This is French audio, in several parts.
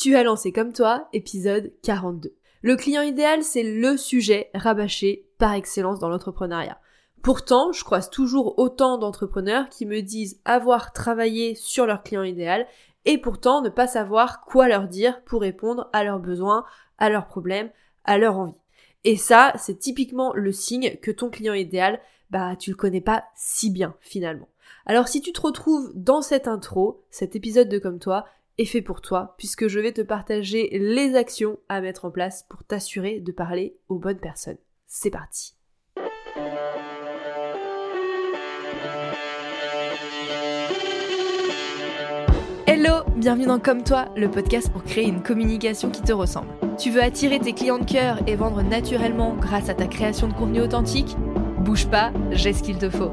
Tu as lancé comme toi, épisode 42. Le client idéal, c'est le sujet rabâché par excellence dans l'entrepreneuriat. Pourtant, je croise toujours autant d'entrepreneurs qui me disent avoir travaillé sur leur client idéal et pourtant ne pas savoir quoi leur dire pour répondre à leurs besoins, à leurs problèmes, à leurs envies. Et ça, c'est typiquement le signe que ton client idéal, bah, tu le connais pas si bien finalement. Alors si tu te retrouves dans cette intro, cet épisode de Comme toi, est fait pour toi, puisque je vais te partager les actions à mettre en place pour t'assurer de parler aux bonnes personnes. C'est parti Hello, bienvenue dans Comme toi, le podcast pour créer une communication qui te ressemble. Tu veux attirer tes clients de cœur et vendre naturellement grâce à ta création de contenu authentique? Bouge pas, j'ai ce qu'il te faut.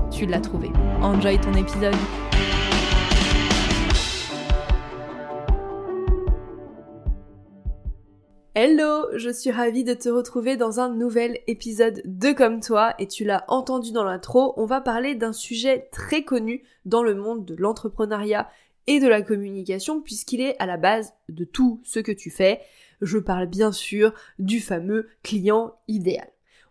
tu l'as trouvé. Enjoy ton épisode. Hello, je suis ravie de te retrouver dans un nouvel épisode de Comme toi et tu l'as entendu dans l'intro, on va parler d'un sujet très connu dans le monde de l'entrepreneuriat et de la communication puisqu'il est à la base de tout ce que tu fais. Je parle bien sûr du fameux client idéal.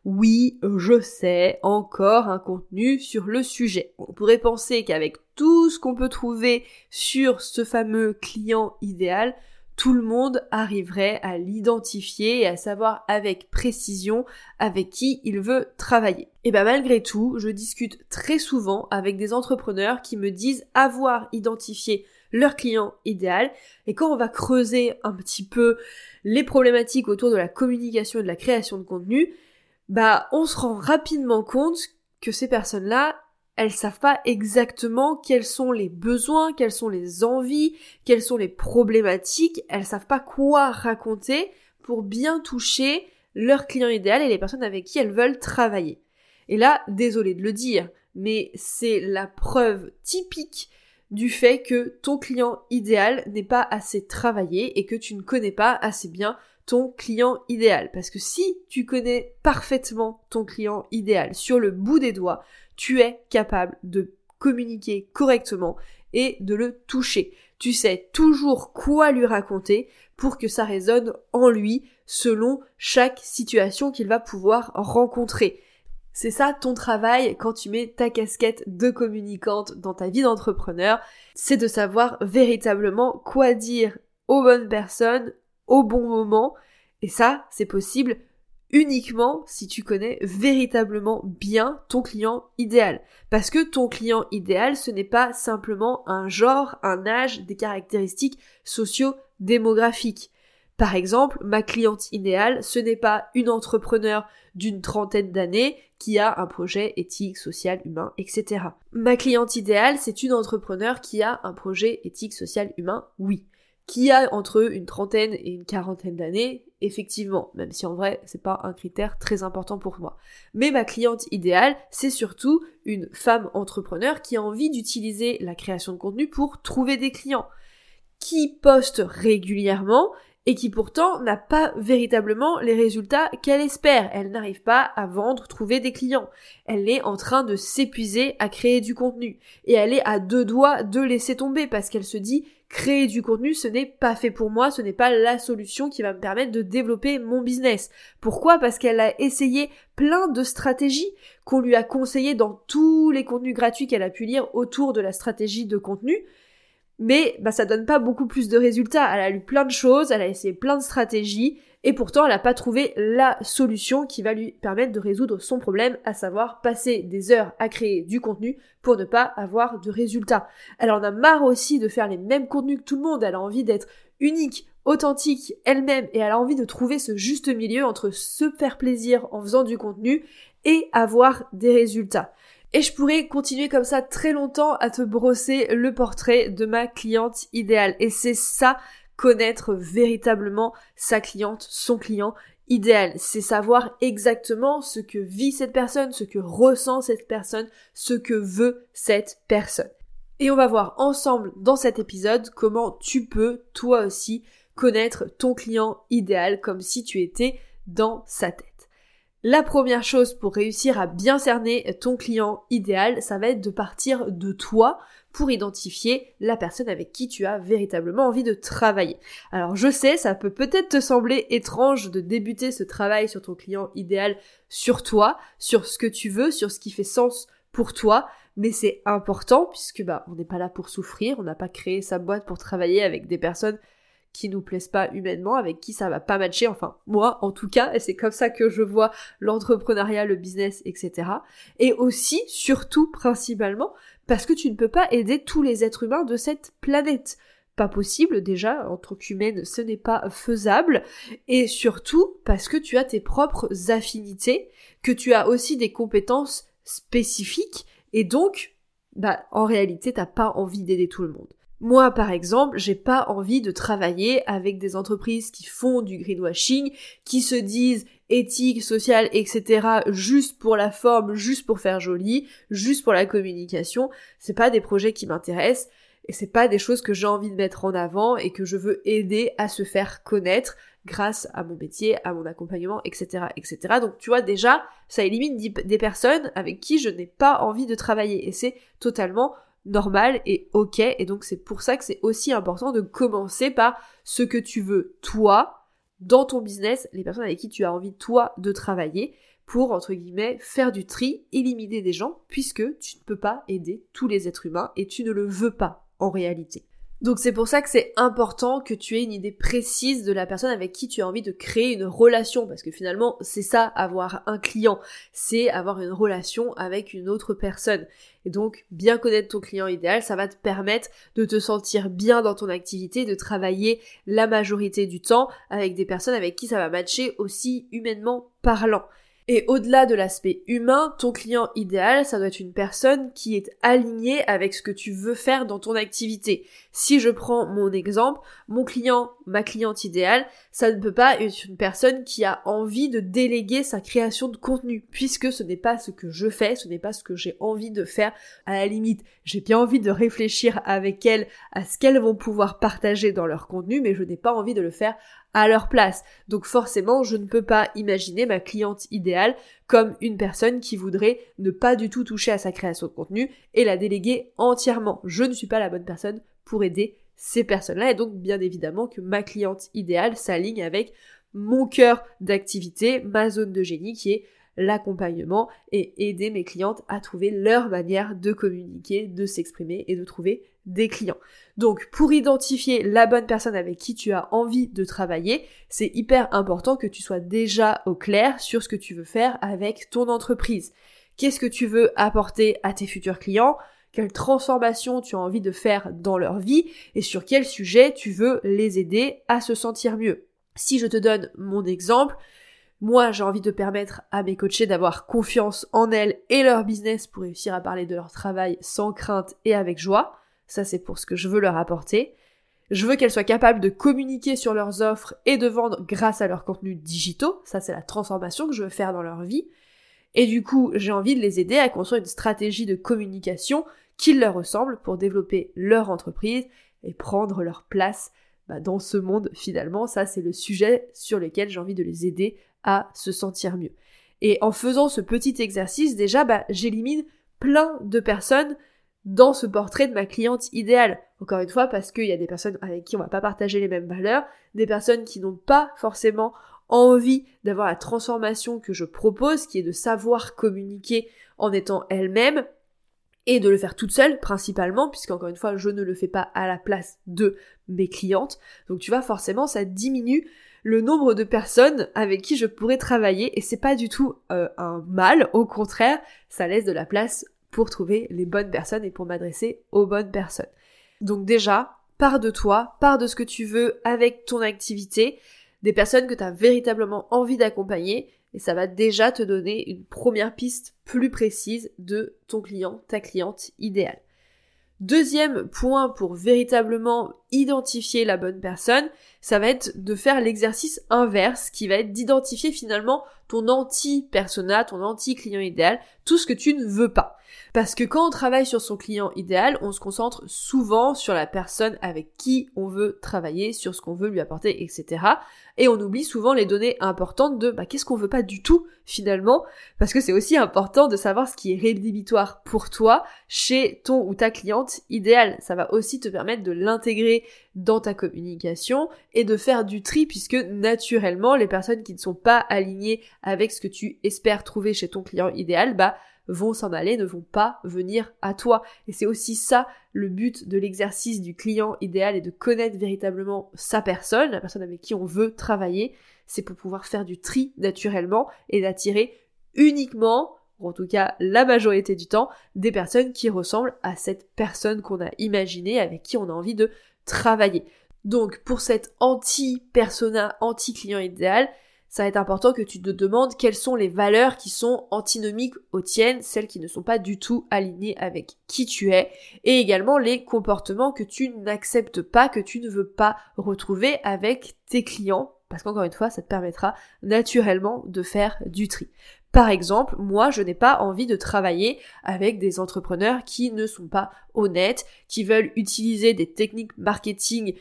Oui, je sais, encore un contenu sur le sujet. On pourrait penser qu'avec tout ce qu'on peut trouver sur ce fameux client idéal, tout le monde arriverait à l'identifier et à savoir avec précision avec qui il veut travailler. Et bien malgré tout, je discute très souvent avec des entrepreneurs qui me disent avoir identifié leur client idéal. Et quand on va creuser un petit peu les problématiques autour de la communication et de la création de contenu, bah on se rend rapidement compte que ces personnes-là, elles savent pas exactement quels sont les besoins, quelles sont les envies, quelles sont les problématiques, elles savent pas quoi raconter pour bien toucher leur client idéal et les personnes avec qui elles veulent travailler. Et là, désolé de le dire, mais c'est la preuve typique du fait que ton client idéal n'est pas assez travaillé et que tu ne connais pas assez bien client idéal. Parce que si tu connais parfaitement ton client idéal sur le bout des doigts, tu es capable de communiquer correctement et de le toucher. Tu sais toujours quoi lui raconter pour que ça résonne en lui selon chaque situation qu'il va pouvoir rencontrer. C'est ça ton travail quand tu mets ta casquette de communicante dans ta vie d'entrepreneur, c'est de savoir véritablement quoi dire aux bonnes personnes au bon moment. Et ça, c'est possible uniquement si tu connais véritablement bien ton client idéal. Parce que ton client idéal, ce n'est pas simplement un genre, un âge, des caractéristiques socio-démographiques. Par exemple, ma cliente idéale, ce n'est pas une entrepreneur d'une trentaine d'années qui a un projet éthique, social, humain, etc. Ma cliente idéale, c'est une entrepreneur qui a un projet éthique, social, humain, oui. Qui a entre une trentaine et une quarantaine d'années, effectivement, même si en vrai, c'est pas un critère très important pour moi. Mais ma cliente idéale, c'est surtout une femme entrepreneur qui a envie d'utiliser la création de contenu pour trouver des clients qui poste régulièrement et qui pourtant n'a pas véritablement les résultats qu'elle espère. Elle n'arrive pas à vendre, trouver des clients. Elle est en train de s'épuiser à créer du contenu. Et elle est à deux doigts de laisser tomber parce qu'elle se dit créer du contenu, ce n'est pas fait pour moi, ce n'est pas la solution qui va me permettre de développer mon business. Pourquoi? Parce qu'elle a essayé plein de stratégies qu'on lui a conseillées dans tous les contenus gratuits qu'elle a pu lire autour de la stratégie de contenu mais bah, ça donne pas beaucoup plus de résultats. Elle a lu plein de choses, elle a essayé plein de stratégies, et pourtant elle n'a pas trouvé la solution qui va lui permettre de résoudre son problème, à savoir passer des heures à créer du contenu pour ne pas avoir de résultats. Elle en a marre aussi de faire les mêmes contenus que tout le monde, elle a envie d'être unique, authentique, elle-même, et elle a envie de trouver ce juste milieu entre se faire plaisir en faisant du contenu et avoir des résultats. Et je pourrais continuer comme ça très longtemps à te brosser le portrait de ma cliente idéale. Et c'est ça connaître véritablement sa cliente, son client idéal. C'est savoir exactement ce que vit cette personne, ce que ressent cette personne, ce que veut cette personne. Et on va voir ensemble dans cet épisode comment tu peux, toi aussi, connaître ton client idéal comme si tu étais dans sa tête. La première chose pour réussir à bien cerner ton client idéal, ça va être de partir de toi pour identifier la personne avec qui tu as véritablement envie de travailler. Alors je sais, ça peut peut-être te sembler étrange de débuter ce travail sur ton client idéal sur toi, sur ce que tu veux, sur ce qui fait sens pour toi, mais c'est important puisque bah on n'est pas là pour souffrir, on n'a pas créé sa boîte pour travailler avec des personnes qui nous plaisent pas humainement, avec qui ça va pas matcher, enfin moi en tout cas, et c'est comme ça que je vois l'entrepreneuriat, le business, etc. Et aussi, surtout, principalement, parce que tu ne peux pas aider tous les êtres humains de cette planète. Pas possible déjà, en tant qu'humaine, ce n'est pas faisable, et surtout parce que tu as tes propres affinités, que tu as aussi des compétences spécifiques, et donc, bah, en réalité, t'as pas envie d'aider tout le monde. Moi, par exemple, j'ai pas envie de travailler avec des entreprises qui font du greenwashing, qui se disent éthique, sociale, etc. juste pour la forme, juste pour faire joli, juste pour la communication. C'est pas des projets qui m'intéressent et c'est pas des choses que j'ai envie de mettre en avant et que je veux aider à se faire connaître grâce à mon métier, à mon accompagnement, etc., etc. Donc tu vois déjà, ça élimine des personnes avec qui je n'ai pas envie de travailler et c'est totalement normal et ok. Et donc c'est pour ça que c'est aussi important de commencer par ce que tu veux toi dans ton business, les personnes avec qui tu as envie toi de travailler pour entre guillemets faire du tri, éliminer des gens puisque tu ne peux pas aider tous les êtres humains et tu ne le veux pas en réalité. Donc c'est pour ça que c'est important que tu aies une idée précise de la personne avec qui tu as envie de créer une relation, parce que finalement c'est ça avoir un client, c'est avoir une relation avec une autre personne. Et donc bien connaître ton client idéal, ça va te permettre de te sentir bien dans ton activité, de travailler la majorité du temps avec des personnes avec qui ça va matcher aussi humainement parlant. Et au-delà de l'aspect humain, ton client idéal, ça doit être une personne qui est alignée avec ce que tu veux faire dans ton activité. Si je prends mon exemple, mon client, ma cliente idéale, ça ne peut pas être une personne qui a envie de déléguer sa création de contenu, puisque ce n'est pas ce que je fais, ce n'est pas ce que j'ai envie de faire. À la limite, j'ai bien envie de réfléchir avec elles à ce qu'elles vont pouvoir partager dans leur contenu, mais je n'ai pas envie de le faire à leur place. Donc forcément, je ne peux pas imaginer ma cliente idéale comme une personne qui voudrait ne pas du tout toucher à sa création de contenu et la déléguer entièrement. Je ne suis pas la bonne personne pour aider ces personnes-là et donc bien évidemment que ma cliente idéale s'aligne avec mon cœur d'activité, ma zone de génie qui est l'accompagnement et aider mes clientes à trouver leur manière de communiquer, de s'exprimer et de trouver des clients. Donc pour identifier la bonne personne avec qui tu as envie de travailler, c'est hyper important que tu sois déjà au clair sur ce que tu veux faire avec ton entreprise. Qu'est-ce que tu veux apporter à tes futurs clients? Quelle transformation tu as envie de faire dans leur vie? Et sur quel sujet tu veux les aider à se sentir mieux? Si je te donne mon exemple, moi, j'ai envie de permettre à mes coachés d'avoir confiance en elles et leur business pour réussir à parler de leur travail sans crainte et avec joie. Ça, c'est pour ce que je veux leur apporter. Je veux qu'elles soient capables de communiquer sur leurs offres et de vendre grâce à leurs contenus digitaux. Ça, c'est la transformation que je veux faire dans leur vie. Et du coup, j'ai envie de les aider à construire une stratégie de communication qui leur ressemble pour développer leur entreprise et prendre leur place bah, dans ce monde finalement. Ça, c'est le sujet sur lequel j'ai envie de les aider à se sentir mieux. Et en faisant ce petit exercice, déjà, bah, j'élimine plein de personnes dans ce portrait de ma cliente idéale. Encore une fois, parce qu'il y a des personnes avec qui on va pas partager les mêmes valeurs, des personnes qui n'ont pas forcément envie d'avoir la transformation que je propose, qui est de savoir communiquer en étant elle-même, et de le faire toute seule principalement, puisqu'encore une fois, je ne le fais pas à la place de mes clientes. Donc tu vois, forcément, ça diminue le nombre de personnes avec qui je pourrais travailler et c'est pas du tout euh, un mal, au contraire, ça laisse de la place pour trouver les bonnes personnes et pour m'adresser aux bonnes personnes. Donc déjà, pars de toi, pars de ce que tu veux avec ton activité, des personnes que tu as véritablement envie d'accompagner et ça va déjà te donner une première piste plus précise de ton client, ta cliente idéale. Deuxième point pour véritablement identifier la bonne personne, ça va être de faire l'exercice inverse qui va être d'identifier finalement ton anti-persona, ton anti-client idéal, tout ce que tu ne veux pas. Parce que quand on travaille sur son client idéal, on se concentre souvent sur la personne avec qui on veut travailler, sur ce qu'on veut lui apporter, etc. Et on oublie souvent les données importantes de bah, qu'est-ce qu'on veut pas du tout finalement, parce que c'est aussi important de savoir ce qui est rédhibitoire pour toi chez ton ou ta cliente idéale. Ça va aussi te permettre de l'intégrer dans ta communication et de faire du tri puisque naturellement les personnes qui ne sont pas alignées avec ce que tu espères trouver chez ton client idéal, bah vont s'en aller, ne vont pas venir à toi. Et c'est aussi ça le but de l'exercice du client idéal et de connaître véritablement sa personne, la personne avec qui on veut travailler, c'est pour pouvoir faire du tri naturellement et d'attirer uniquement, ou en tout cas la majorité du temps, des personnes qui ressemblent à cette personne qu'on a imaginée, avec qui on a envie de travailler. Donc pour cette anti-persona, anti-client idéal, ça va être important que tu te demandes quelles sont les valeurs qui sont antinomiques aux tiennes, celles qui ne sont pas du tout alignées avec qui tu es, et également les comportements que tu n'acceptes pas, que tu ne veux pas retrouver avec tes clients, parce qu'encore une fois, ça te permettra naturellement de faire du tri. Par exemple, moi, je n'ai pas envie de travailler avec des entrepreneurs qui ne sont pas honnêtes, qui veulent utiliser des techniques marketing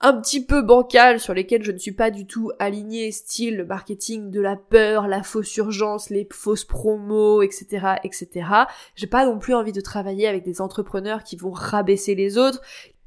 un petit peu bancal sur lesquels je ne suis pas du tout alignée, style le marketing de la peur, la fausse urgence, les fausses promos, etc., etc. J'ai pas non plus envie de travailler avec des entrepreneurs qui vont rabaisser les autres,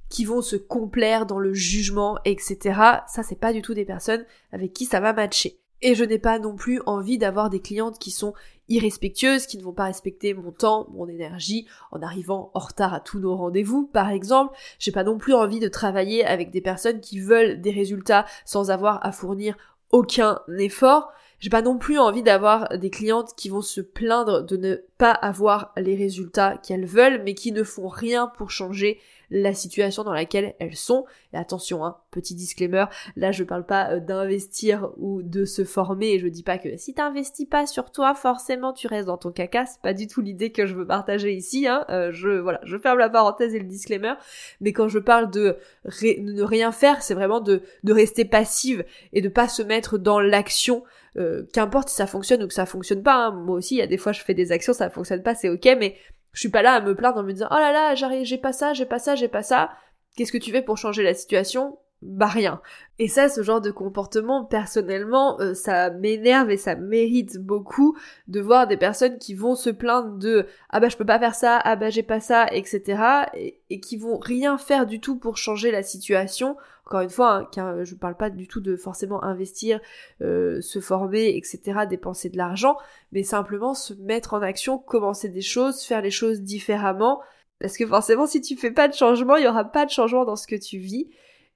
qui vont se complaire dans le jugement, etc. Ça, c'est pas du tout des personnes avec qui ça va matcher. Et je n'ai pas non plus envie d'avoir des clientes qui sont irrespectueuses, qui ne vont pas respecter mon temps, mon énergie, en arrivant en retard à tous nos rendez-vous, par exemple. J'ai pas non plus envie de travailler avec des personnes qui veulent des résultats sans avoir à fournir aucun effort. J'ai pas non plus envie d'avoir des clientes qui vont se plaindre de ne pas avoir les résultats qu'elles veulent, mais qui ne font rien pour changer la situation dans laquelle elles sont. Et attention, hein, petit disclaimer, là je parle pas euh, d'investir ou de se former, et je dis pas que si t'investis pas sur toi, forcément tu restes dans ton caca, c'est pas du tout l'idée que je veux partager ici, hein. Euh, je, voilà, je ferme la parenthèse et le disclaimer, mais quand je parle de, ne rien faire, c'est vraiment de, de rester passive et de pas se mettre dans l'action euh, qu'importe si ça fonctionne ou que ça fonctionne pas. Hein. Moi aussi, il y a des fois, je fais des actions, ça fonctionne pas, c'est ok, mais je suis pas là à me plaindre en me disant oh là là, j'arrive, j'ai pas ça, j'ai pas ça, j'ai pas ça. Qu'est-ce que tu fais pour changer la situation? Bah rien. Et ça, ce genre de comportement, personnellement, euh, ça m'énerve et ça mérite beaucoup de voir des personnes qui vont se plaindre de ah bah je peux pas faire ça, ah bah j'ai pas ça, etc. Et, et, qui vont rien faire du tout pour changer la situation. Encore une fois, hein, car je parle pas du tout de forcément investir, euh, se former, etc., dépenser de l'argent, mais simplement se mettre en action, commencer des choses, faire les choses différemment. Parce que forcément, si tu fais pas de changement, il y aura pas de changement dans ce que tu vis.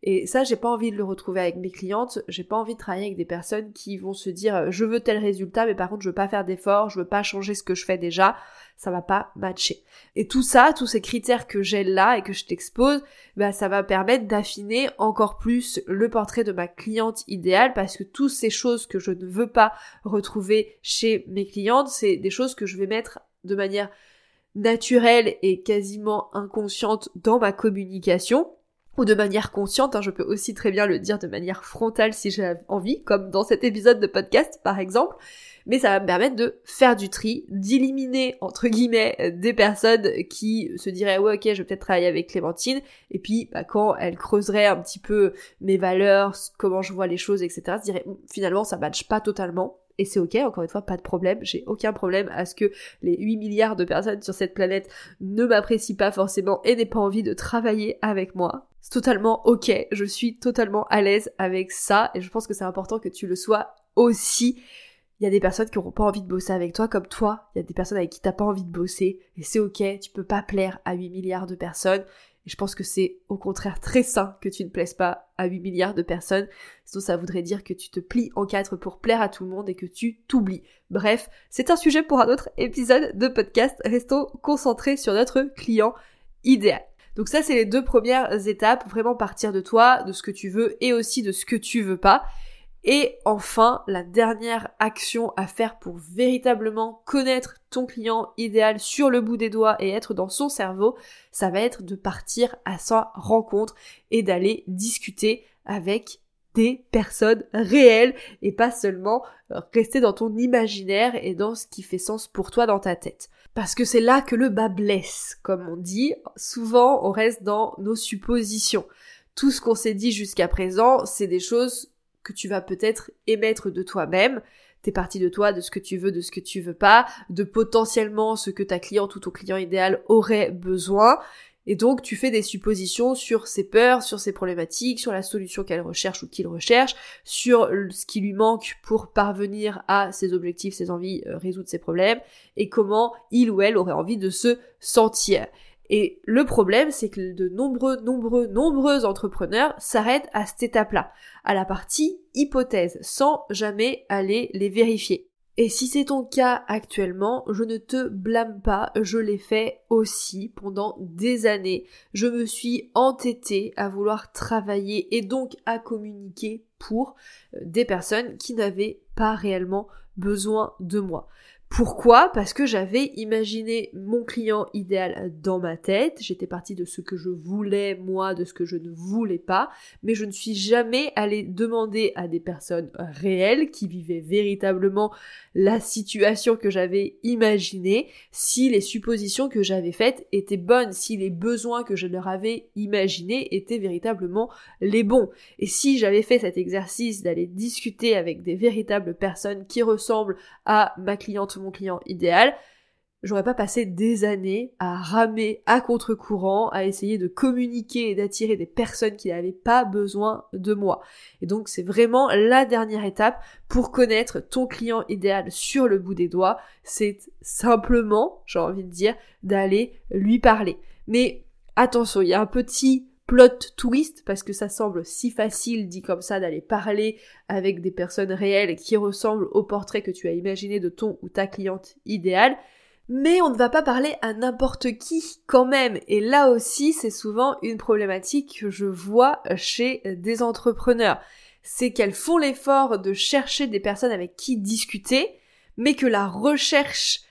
Et ça, j'ai pas envie de le retrouver avec mes clientes. J'ai pas envie de travailler avec des personnes qui vont se dire euh, je veux tel résultat, mais par contre je veux pas faire d'efforts, je veux pas changer ce que je fais déjà. Ça va pas matcher. Et tout ça, tous ces critères que j'ai là et que je t'expose, bah ça va permettre d'affiner encore plus le portrait de ma cliente idéale parce que toutes ces choses que je ne veux pas retrouver chez mes clientes, c'est des choses que je vais mettre de manière naturelle et quasiment inconsciente dans ma communication ou de manière consciente, hein, je peux aussi très bien le dire de manière frontale si j'ai envie, comme dans cet épisode de podcast par exemple, mais ça va me permettre de faire du tri, d'éliminer entre guillemets des personnes qui se diraient ouais ok je vais peut-être travailler avec Clémentine, et puis bah, quand elle creuserait un petit peu mes valeurs, comment je vois les choses, etc., se dirait finalement ça matche pas totalement, et c'est ok, encore une fois, pas de problème, j'ai aucun problème à ce que les 8 milliards de personnes sur cette planète ne m'apprécient pas forcément et n'aient pas envie de travailler avec moi. C'est totalement ok, je suis totalement à l'aise avec ça et je pense que c'est important que tu le sois aussi. Il y a des personnes qui n'auront pas envie de bosser avec toi comme toi, il y a des personnes avec qui t'as pas envie de bosser et c'est ok, tu peux pas plaire à 8 milliards de personnes je pense que c'est au contraire très sain que tu ne plaises pas à 8 milliards de personnes. Sinon ça voudrait dire que tu te plies en quatre pour plaire à tout le monde et que tu t'oublies. Bref, c'est un sujet pour un autre épisode de podcast. Restons concentrés sur notre client idéal. Donc ça, c'est les deux premières étapes, vraiment partir de toi, de ce que tu veux et aussi de ce que tu veux pas. Et enfin, la dernière action à faire pour véritablement connaître ton client idéal sur le bout des doigts et être dans son cerveau, ça va être de partir à sa rencontre et d'aller discuter avec des personnes réelles et pas seulement euh, rester dans ton imaginaire et dans ce qui fait sens pour toi dans ta tête. Parce que c'est là que le bas blesse, comme on dit. Souvent, on reste dans nos suppositions. Tout ce qu'on s'est dit jusqu'à présent, c'est des choses que tu vas peut-être émettre de toi-même. T'es parti de toi, de ce que tu veux, de ce que tu veux pas, de potentiellement ce que ta cliente ou ton client idéal aurait besoin. Et donc tu fais des suppositions sur ses peurs, sur ses problématiques, sur la solution qu'elle recherche ou qu'il recherche, sur ce qui lui manque pour parvenir à ses objectifs, ses envies, euh, résoudre ses problèmes, et comment il ou elle aurait envie de se sentir. Et le problème, c'est que de nombreux, nombreux, nombreux entrepreneurs s'arrêtent à cette étape-là, à la partie hypothèse, sans jamais aller les vérifier. Et si c'est ton cas actuellement, je ne te blâme pas, je l'ai fait aussi pendant des années. Je me suis entêtée à vouloir travailler et donc à communiquer pour euh, des personnes qui n'avaient pas réellement besoin de moi. Pourquoi? Parce que j'avais imaginé mon client idéal dans ma tête, j'étais partie de ce que je voulais moi, de ce que je ne voulais pas, mais je ne suis jamais allée demander à des personnes réelles qui vivaient véritablement la situation que j'avais imaginée si les suppositions que j'avais faites étaient bonnes, si les besoins que je leur avais imaginés étaient véritablement les bons. Et si j'avais fait cet exercice d'aller discuter avec des véritables personnes qui ressemblent à ma cliente mon client idéal, j'aurais pas passé des années à ramer à contre-courant, à essayer de communiquer et d'attirer des personnes qui n'avaient pas besoin de moi. Et donc c'est vraiment la dernière étape pour connaître ton client idéal sur le bout des doigts, c'est simplement, j'ai envie de dire, d'aller lui parler. Mais attention, il y a un petit plot twist parce que ça semble si facile dit comme ça d'aller parler avec des personnes réelles qui ressemblent au portrait que tu as imaginé de ton ou ta cliente idéale. Mais on ne va pas parler à n'importe qui quand même. Et là aussi, c'est souvent une problématique que je vois chez des entrepreneurs. C'est qu'elles font l'effort de chercher des personnes avec qui discuter, mais que la recherche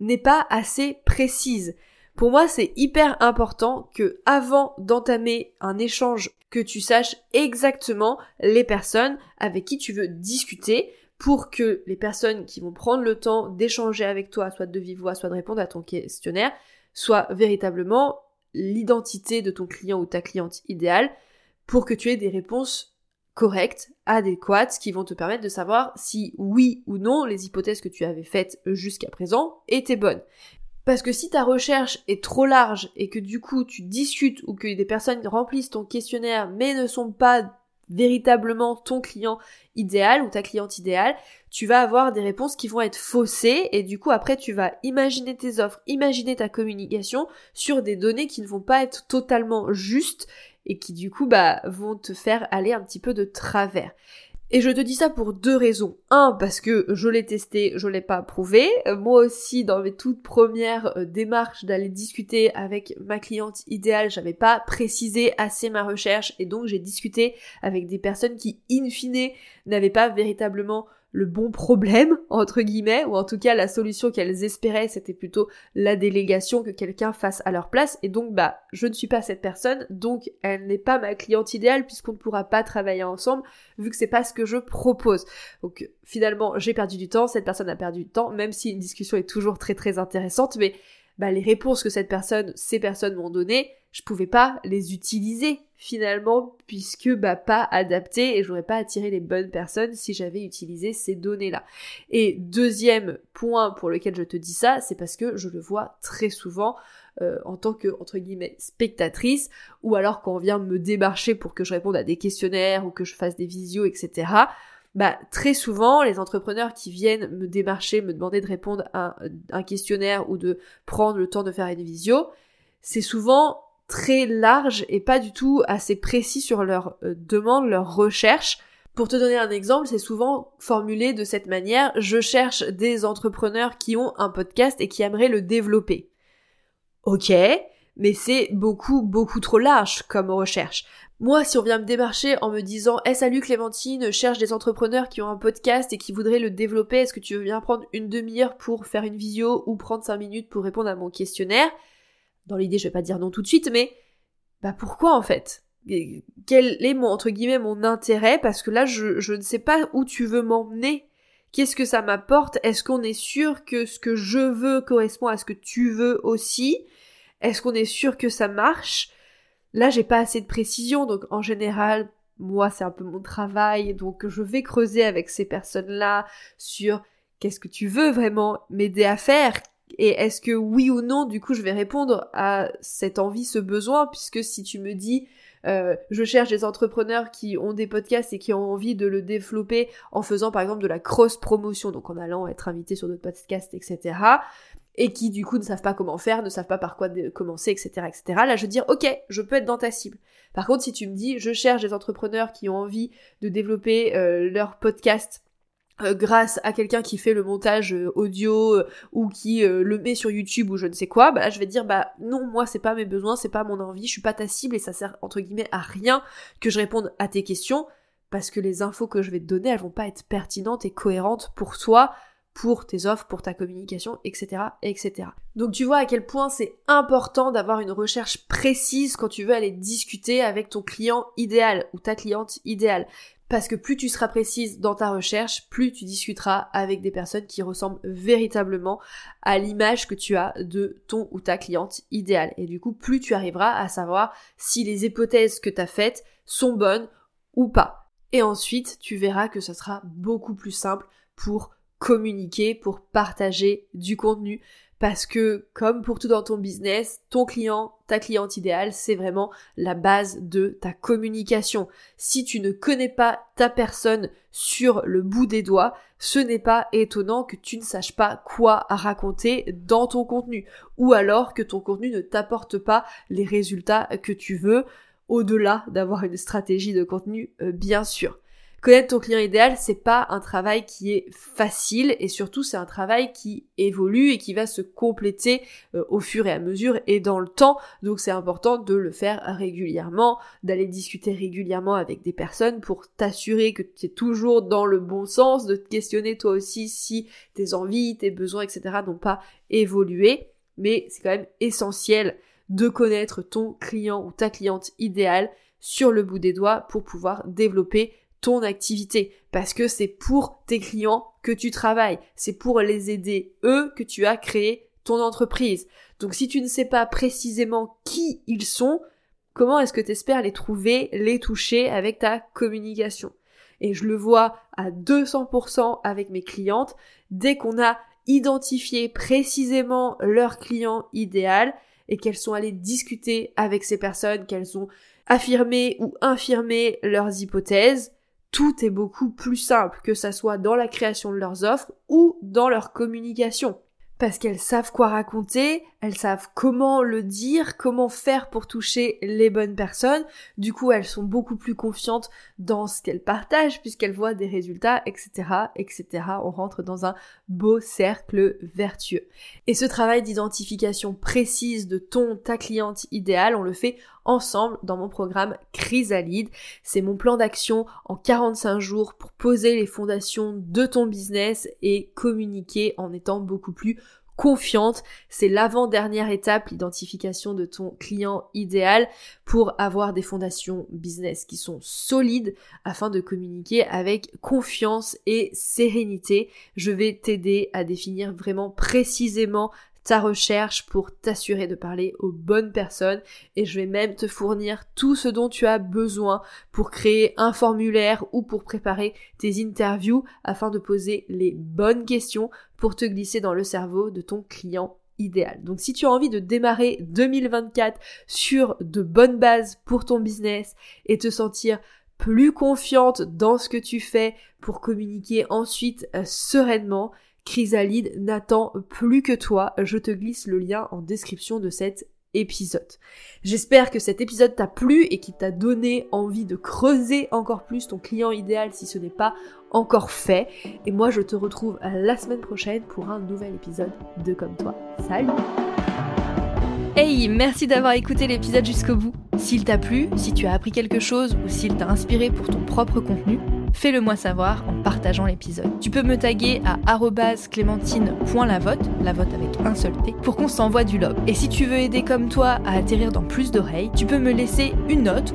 n'est pas assez précise. Pour moi, c'est hyper important que avant d'entamer un échange, que tu saches exactement les personnes avec qui tu veux discuter pour que les personnes qui vont prendre le temps d'échanger avec toi, soit de vive voix, soit de répondre à ton questionnaire, soient véritablement l'identité de ton client ou ta cliente idéale pour que tu aies des réponses correctes, adéquates, qui vont te permettre de savoir si oui ou non les hypothèses que tu avais faites jusqu'à présent étaient bonnes. Parce que si ta recherche est trop large et que du coup tu discutes ou que des personnes remplissent ton questionnaire mais ne sont pas véritablement ton client idéal ou ta cliente idéale, tu vas avoir des réponses qui vont être faussées et du coup après tu vas imaginer tes offres, imaginer ta communication sur des données qui ne vont pas être totalement justes et qui du coup bah vont te faire aller un petit peu de travers. Et je te dis ça pour deux raisons. Un, parce que je l'ai testé, je l'ai pas prouvé. Euh, moi aussi, dans mes toutes premières euh, démarches d'aller discuter avec ma cliente idéale, j'avais pas précisé assez ma recherche et donc j'ai discuté avec des personnes qui, in fine, n'avaient pas véritablement le bon problème, entre guillemets, ou en tout cas la solution qu'elles espéraient, c'était plutôt la délégation que quelqu'un fasse à leur place, et donc bah je ne suis pas cette personne, donc elle n'est pas ma cliente idéale puisqu'on ne pourra pas travailler ensemble, vu que c'est pas ce que je propose. Donc finalement j'ai perdu du temps, cette personne a perdu du temps, même si une discussion est toujours très très intéressante, mais bah, les réponses que cette personne, ces personnes m'ont données, je pouvais pas les utiliser finalement puisque bah pas adapté et j'aurais pas attiré les bonnes personnes si j'avais utilisé ces données-là. Et deuxième point pour lequel je te dis ça, c'est parce que je le vois très souvent euh, en tant que entre guillemets spectatrice ou alors quand on vient me démarcher pour que je réponde à des questionnaires ou que je fasse des visios, etc. Bah, très souvent, les entrepreneurs qui viennent me démarcher, me demander de répondre à un questionnaire ou de prendre le temps de faire une visio, c'est souvent très large et pas du tout assez précis sur leurs euh, demandes, leurs recherches. Pour te donner un exemple, c'est souvent formulé de cette manière, je cherche des entrepreneurs qui ont un podcast et qui aimeraient le développer. Ok, mais c'est beaucoup, beaucoup trop large comme recherche. Moi, si on vient me démarcher en me disant Eh salut Clémentine, cherche des entrepreneurs qui ont un podcast et qui voudraient le développer, est-ce que tu veux bien prendre une demi-heure pour faire une visio ou prendre cinq minutes pour répondre à mon questionnaire? Dans l'idée, je vais pas dire non tout de suite, mais bah pourquoi en fait? Quel est mon entre guillemets mon intérêt? Parce que là, je, je ne sais pas où tu veux m'emmener. Qu'est-ce que ça m'apporte? Est-ce qu'on est sûr que ce que je veux correspond à ce que tu veux aussi? Est-ce qu'on est sûr que ça marche? Là, j'ai pas assez de précision, donc en général, moi, c'est un peu mon travail, donc je vais creuser avec ces personnes-là sur qu'est-ce que tu veux vraiment m'aider à faire et est-ce que oui ou non, du coup, je vais répondre à cette envie, ce besoin, puisque si tu me dis euh, je cherche des entrepreneurs qui ont des podcasts et qui ont envie de le développer en faisant par exemple de la cross promotion, donc en allant être invité sur d'autres podcasts, etc et qui du coup ne savent pas comment faire, ne savent pas par quoi commencer, etc., etc. Là, je veux dire, ok, je peux être dans ta cible. Par contre, si tu me dis, je cherche des entrepreneurs qui ont envie de développer euh, leur podcast euh, grâce à quelqu'un qui fait le montage euh, audio ou qui le met sur YouTube ou je ne sais quoi, bah là je vais dire bah non moi c'est pas mes besoins, c'est pas mon envie, je suis pas ta cible et ça sert entre guillemets à rien que je réponde à tes questions parce que les infos que je vais te donner elles vont pas être pertinentes et cohérentes pour toi pour tes offres, pour ta communication, etc., etc. Donc tu vois à quel point c'est important d'avoir une recherche précise quand tu veux aller discuter avec ton client idéal ou ta cliente idéale. Parce que plus tu seras précise dans ta recherche, plus tu discuteras avec des personnes qui ressemblent véritablement à l'image que tu as de ton ou ta cliente idéale. Et du coup, plus tu arriveras à savoir si les hypothèses que tu as faites sont bonnes ou pas. Et ensuite, tu verras que ce sera beaucoup plus simple pour communiquer, pour partager du contenu. Parce que, comme pour tout dans ton business, ton client, ta cliente idéale, c'est vraiment la base de ta communication. Si tu ne connais pas ta personne sur le bout des doigts, ce n'est pas étonnant que tu ne saches pas quoi raconter dans ton contenu. Ou alors que ton contenu ne t'apporte pas les résultats que tu veux, au-delà d'avoir une stratégie de contenu, euh, bien sûr. Connaître ton client idéal, c'est pas un travail qui est facile et surtout c'est un travail qui évolue et qui va se compléter euh, au fur et à mesure et dans le temps. Donc c'est important de le faire régulièrement, d'aller discuter régulièrement avec des personnes pour t'assurer que tu es toujours dans le bon sens, de te questionner toi aussi si tes envies, tes besoins, etc. n'ont pas évolué. Mais c'est quand même essentiel de connaître ton client ou ta cliente idéale sur le bout des doigts pour pouvoir développer ton activité. Parce que c'est pour tes clients que tu travailles, c'est pour les aider eux que tu as créé ton entreprise. Donc si tu ne sais pas précisément qui ils sont, comment est-ce que tu espères les trouver, les toucher avec ta communication? Et je le vois à 200% avec mes clientes, dès qu'on a identifié précisément leur client idéal et qu'elles sont allées discuter avec ces personnes, qu'elles ont affirmé ou infirmé leurs hypothèses, tout est beaucoup plus simple, que ça soit dans la création de leurs offres ou dans leur communication. Parce qu'elles savent quoi raconter, elles savent comment le dire, comment faire pour toucher les bonnes personnes. Du coup, elles sont beaucoup plus confiantes dans ce qu'elles partagent puisqu'elles voient des résultats, etc., etc. On rentre dans un beau cercle vertueux. Et ce travail d'identification précise de ton, ta cliente idéale, on le fait ensemble dans mon programme Chrysalide. C'est mon plan d'action en 45 jours pour poser les fondations de ton business et communiquer en étant beaucoup plus confiante. C'est l'avant-dernière étape, l'identification de ton client idéal pour avoir des fondations business qui sont solides afin de communiquer avec confiance et sérénité. Je vais t'aider à définir vraiment précisément ta recherche pour t'assurer de parler aux bonnes personnes et je vais même te fournir tout ce dont tu as besoin pour créer un formulaire ou pour préparer tes interviews afin de poser les bonnes questions pour te glisser dans le cerveau de ton client idéal. Donc si tu as envie de démarrer 2024 sur de bonnes bases pour ton business et te sentir plus confiante dans ce que tu fais pour communiquer ensuite euh, sereinement, Chrysalide n'attend plus que toi. Je te glisse le lien en description de cet épisode. J'espère que cet épisode t'a plu et qu'il t'a donné envie de creuser encore plus ton client idéal si ce n'est pas encore fait. Et moi je te retrouve la semaine prochaine pour un nouvel épisode de Comme toi. Salut Hey, merci d'avoir écouté l'épisode jusqu'au bout. S'il t'a plu, si tu as appris quelque chose ou s'il t'a inspiré pour ton propre contenu, fais-le moi savoir en partageant l'épisode. Tu peux me taguer à clémentine.lavote, la vote avec un seul T, pour qu'on s'envoie du love. Et si tu veux aider comme toi à atterrir dans plus d'oreilles, tu peux me laisser une note